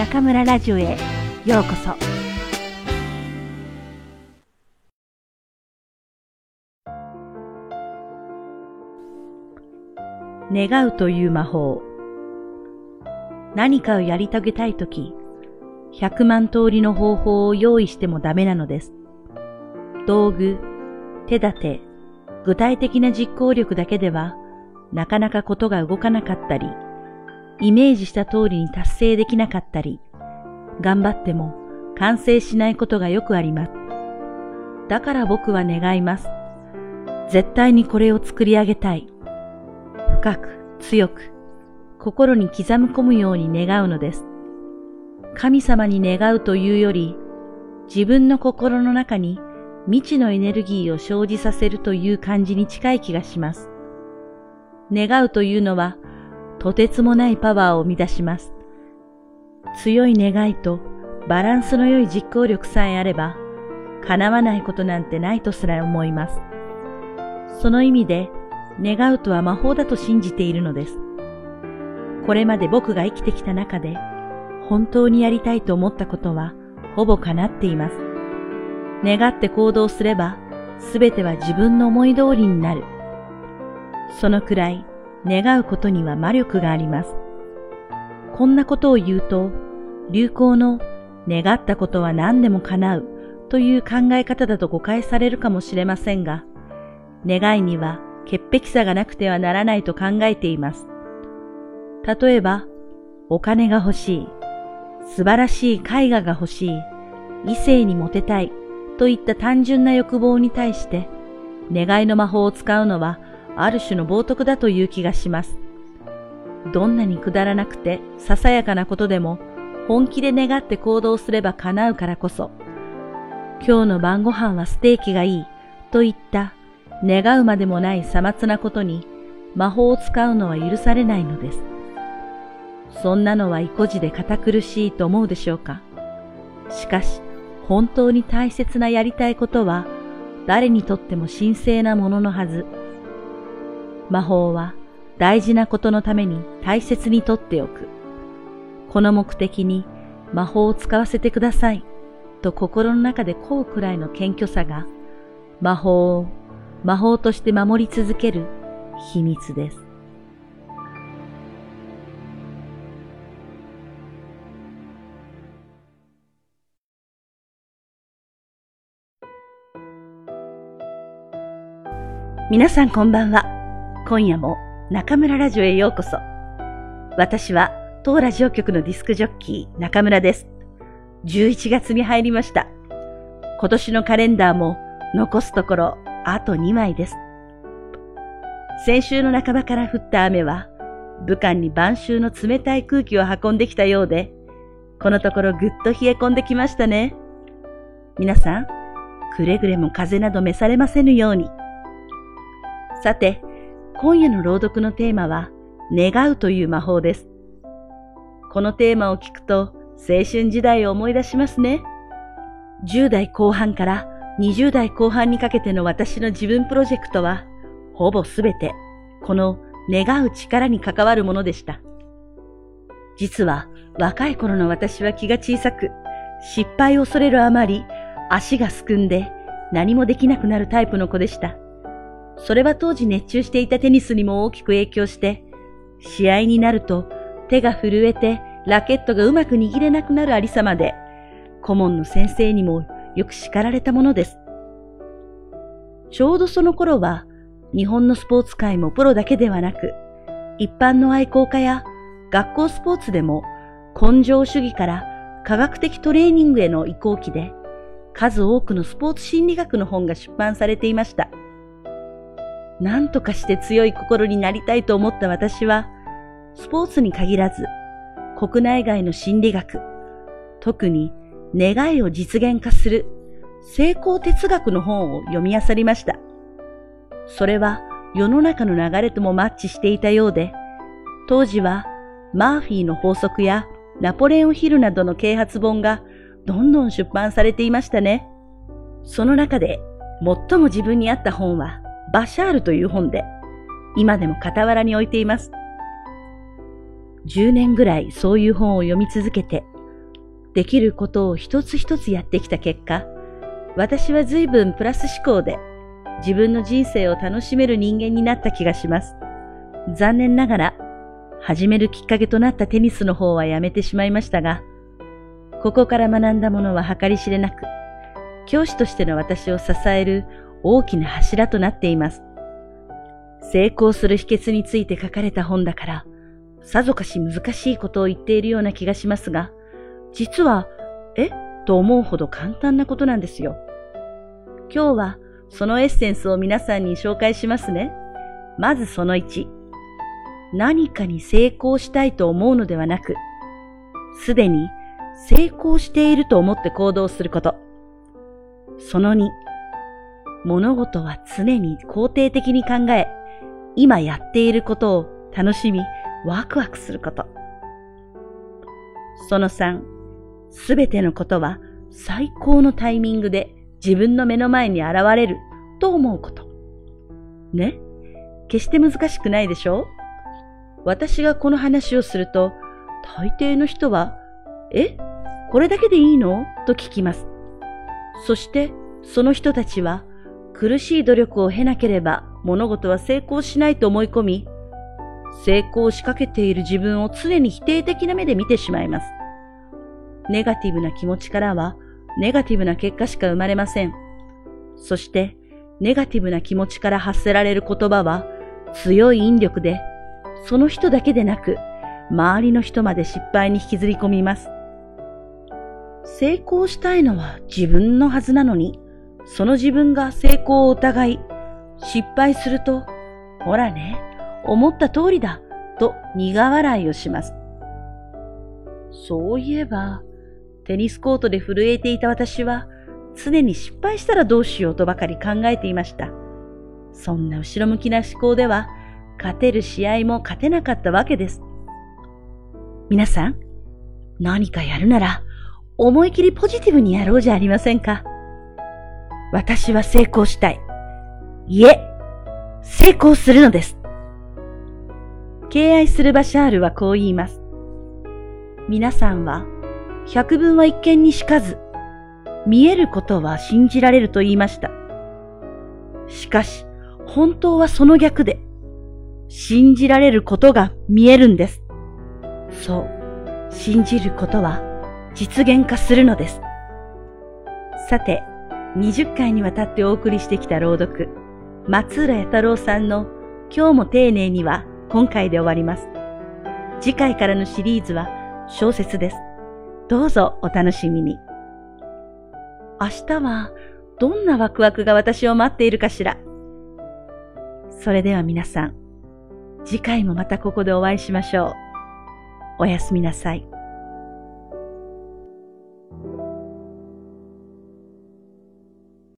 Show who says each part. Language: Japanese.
Speaker 1: 中村ラジオへようこそ願うという魔法何かをやり遂げたいとき、100万通りの方法を用意してもダメなのです。道具、手立て、具体的な実行力だけでは、なかなかことが動かなかったり、イメージした通りに達成できなかったり、頑張っても完成しないことがよくあります。だから僕は願います。絶対にこれを作り上げたい。深く、強く、心に刻み込むように願うのです。神様に願うというより、自分の心の中に未知のエネルギーを生じさせるという感じに近い気がします。願うというのは、とてつもないパワーを生み出します。強い願いとバランスの良い実行力さえあれば、叶わないことなんてないとすら思います。その意味で、願うとは魔法だと信じているのです。これまで僕が生きてきた中で、本当にやりたいと思ったことは、ほぼ叶っています。願って行動すれば、すべては自分の思い通りになる。そのくらい、願うことには魔力があります。こんなことを言うと、流行の願ったことは何でも叶うという考え方だと誤解されるかもしれませんが、願いには潔癖さがなくてはならないと考えています。例えば、お金が欲しい、素晴らしい絵画が欲しい、異性にモテたいといった単純な欲望に対して、願いの魔法を使うのはある種の冒涜だという気がします。どんなにくだらなくてささやかなことでも本気で願って行動すれば叶うからこそ、今日の晩ご飯はステーキがいいといった願うまでもないさまつなことに魔法を使うのは許されないのです。そんなのは意固地で堅苦しいと思うでしょうか。しかし、本当に大切なやりたいことは誰にとっても神聖なもののはず。魔法は大事なことのために大切にとっておく。この目的に魔法を使わせてくださいと心の中でこうくらいの謙虚さが魔法を魔法として守り続ける秘密です。皆さんこんばんは。今夜も中村ラジオへようこそ。私は当ラジオ局のディスクジョッキー中村です。11月に入りました。今年のカレンダーも残すところあと2枚です。先週の半ばから降った雨は武漢に晩秋の冷たい空気を運んできたようで、このところぐっと冷え込んできましたね。皆さん、くれぐれも風邪など召されませぬように。さて、今夜の朗読のテーマは、願うという魔法です。このテーマを聞くと、青春時代を思い出しますね。10代後半から20代後半にかけての私の自分プロジェクトは、ほぼすべて、この願う力に関わるものでした。実は、若い頃の私は気が小さく、失敗を恐れるあまり、足がすくんで、何もできなくなるタイプの子でした。それは当時熱中していたテニスにも大きく影響して、試合になると手が震えてラケットがうまく握れなくなるありさまで、顧問の先生にもよく叱られたものです。ちょうどその頃は、日本のスポーツ界もプロだけではなく、一般の愛好家や学校スポーツでも根性主義から科学的トレーニングへの移行期で、数多くのスポーツ心理学の本が出版されていました。何とかして強い心になりたいと思った私は、スポーツに限らず、国内外の心理学、特に願いを実現化する成功哲学の本を読み漁りました。それは世の中の流れともマッチしていたようで、当時はマーフィーの法則やナポレオンヒルなどの啓発本がどんどん出版されていましたね。その中で最も自分に合った本はバシャールという本で、今でも傍らに置いています。10年ぐらいそういう本を読み続けて、できることを一つ一つやってきた結果、私は随分プラス思考で自分の人生を楽しめる人間になった気がします。残念ながら、始めるきっかけとなったテニスの方はやめてしまいましたが、ここから学んだものは計り知れなく、教師としての私を支える大きな柱となっています。成功する秘訣について書かれた本だから、さぞかし難しいことを言っているような気がしますが、実は、え？と思うほど簡単なことなんですよ。今日はそのエッセンスを皆さんに紹介しますね。まずその1。何かに成功したいと思うのではなく、すでに成功していると思って行動すること。その2。物事は常に肯定的に考え、今やっていることを楽しみ、ワクワクすること。その3。すべてのことは最高のタイミングで自分の目の前に現れると思うこと。ね？決して難しくないでしょ？私がこの話をすると、大抵の人は、え？これだけでいいの？と聞きます。そして、その人たちは、苦しい努力を経なければ物事は成功しないと思い込み、成功しかけている自分を常に否定的な目で見てしまいます。ネガティブな気持ちからは、ネガティブな結果しか生まれません。そして、ネガティブな気持ちから発せられる言葉は、強い引力で、その人だけでなく、周りの人まで失敗に引きずり込みます。成功したいのは自分のはずなのに、その自分が成功を疑い、失敗すると、ほらね、思った通りだ、と苦笑いをします。そういえば、テニスコートで震えていた私は、常に失敗したらどうしようとばかり考えていました。そんな後ろ向きな思考では、勝てる試合も勝てなかったわけです。皆さん、何かやるなら、思い切りポジティブにやろうじゃありませんか。私は成功したい。いえ、成功するのです。敬愛するバシャールはこう言います。皆さんは、百聞は一見にしかず、見えることは信じられると言いました。しかし、本当はその逆で、信じられることが見えるんです。そう、信じることは実現化するのです。さて、20回にわたってお送りしてきた朗読、松浦弥太郎さんの今日も丁寧には今回で終わります。次回からのシリーズは小説です。どうぞお楽しみに。明日はどんなワクワクが私を待っているかしら。それでは皆さん、次回もまたここでお会いしましょう。おやすみなさい。